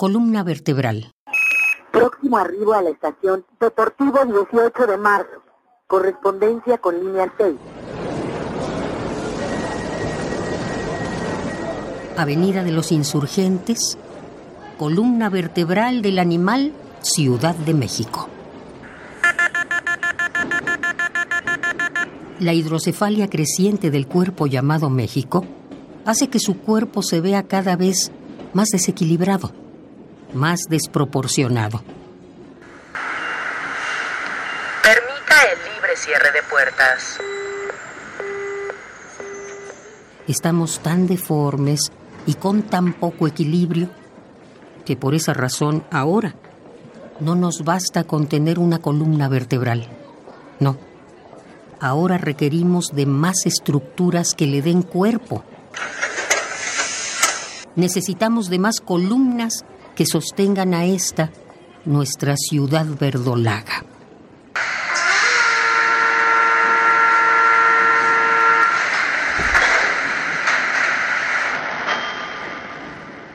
Columna vertebral. Próximo arribo a la estación Deportivo 18 de marzo. Correspondencia con línea 6. Avenida de los Insurgentes. Columna vertebral del animal Ciudad de México. La hidrocefalia creciente del cuerpo llamado México hace que su cuerpo se vea cada vez más desequilibrado, más desproporcionado. Permita el libre cierre de puertas. Estamos tan deformes y con tan poco equilibrio que por esa razón ahora no nos basta con tener una columna vertebral. No. Ahora requerimos de más estructuras que le den cuerpo. Necesitamos de más columnas que sostengan a esta, nuestra ciudad verdolaga.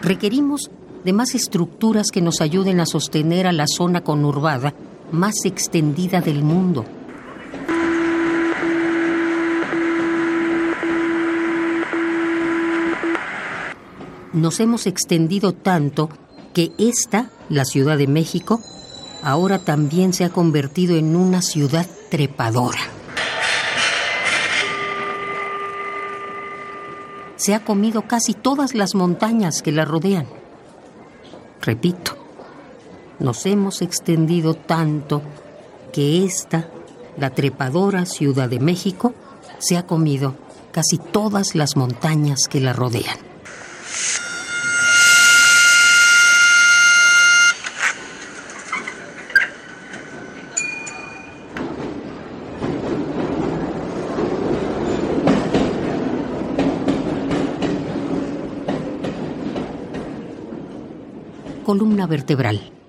Requerimos de más estructuras que nos ayuden a sostener a la zona conurbada más extendida del mundo. Nos hemos extendido tanto que esta, la Ciudad de México, ahora también se ha convertido en una ciudad trepadora. Se ha comido casi todas las montañas que la rodean. Repito, nos hemos extendido tanto que esta, la trepadora Ciudad de México, se ha comido casi todas las montañas que la rodean. Columna vertebral.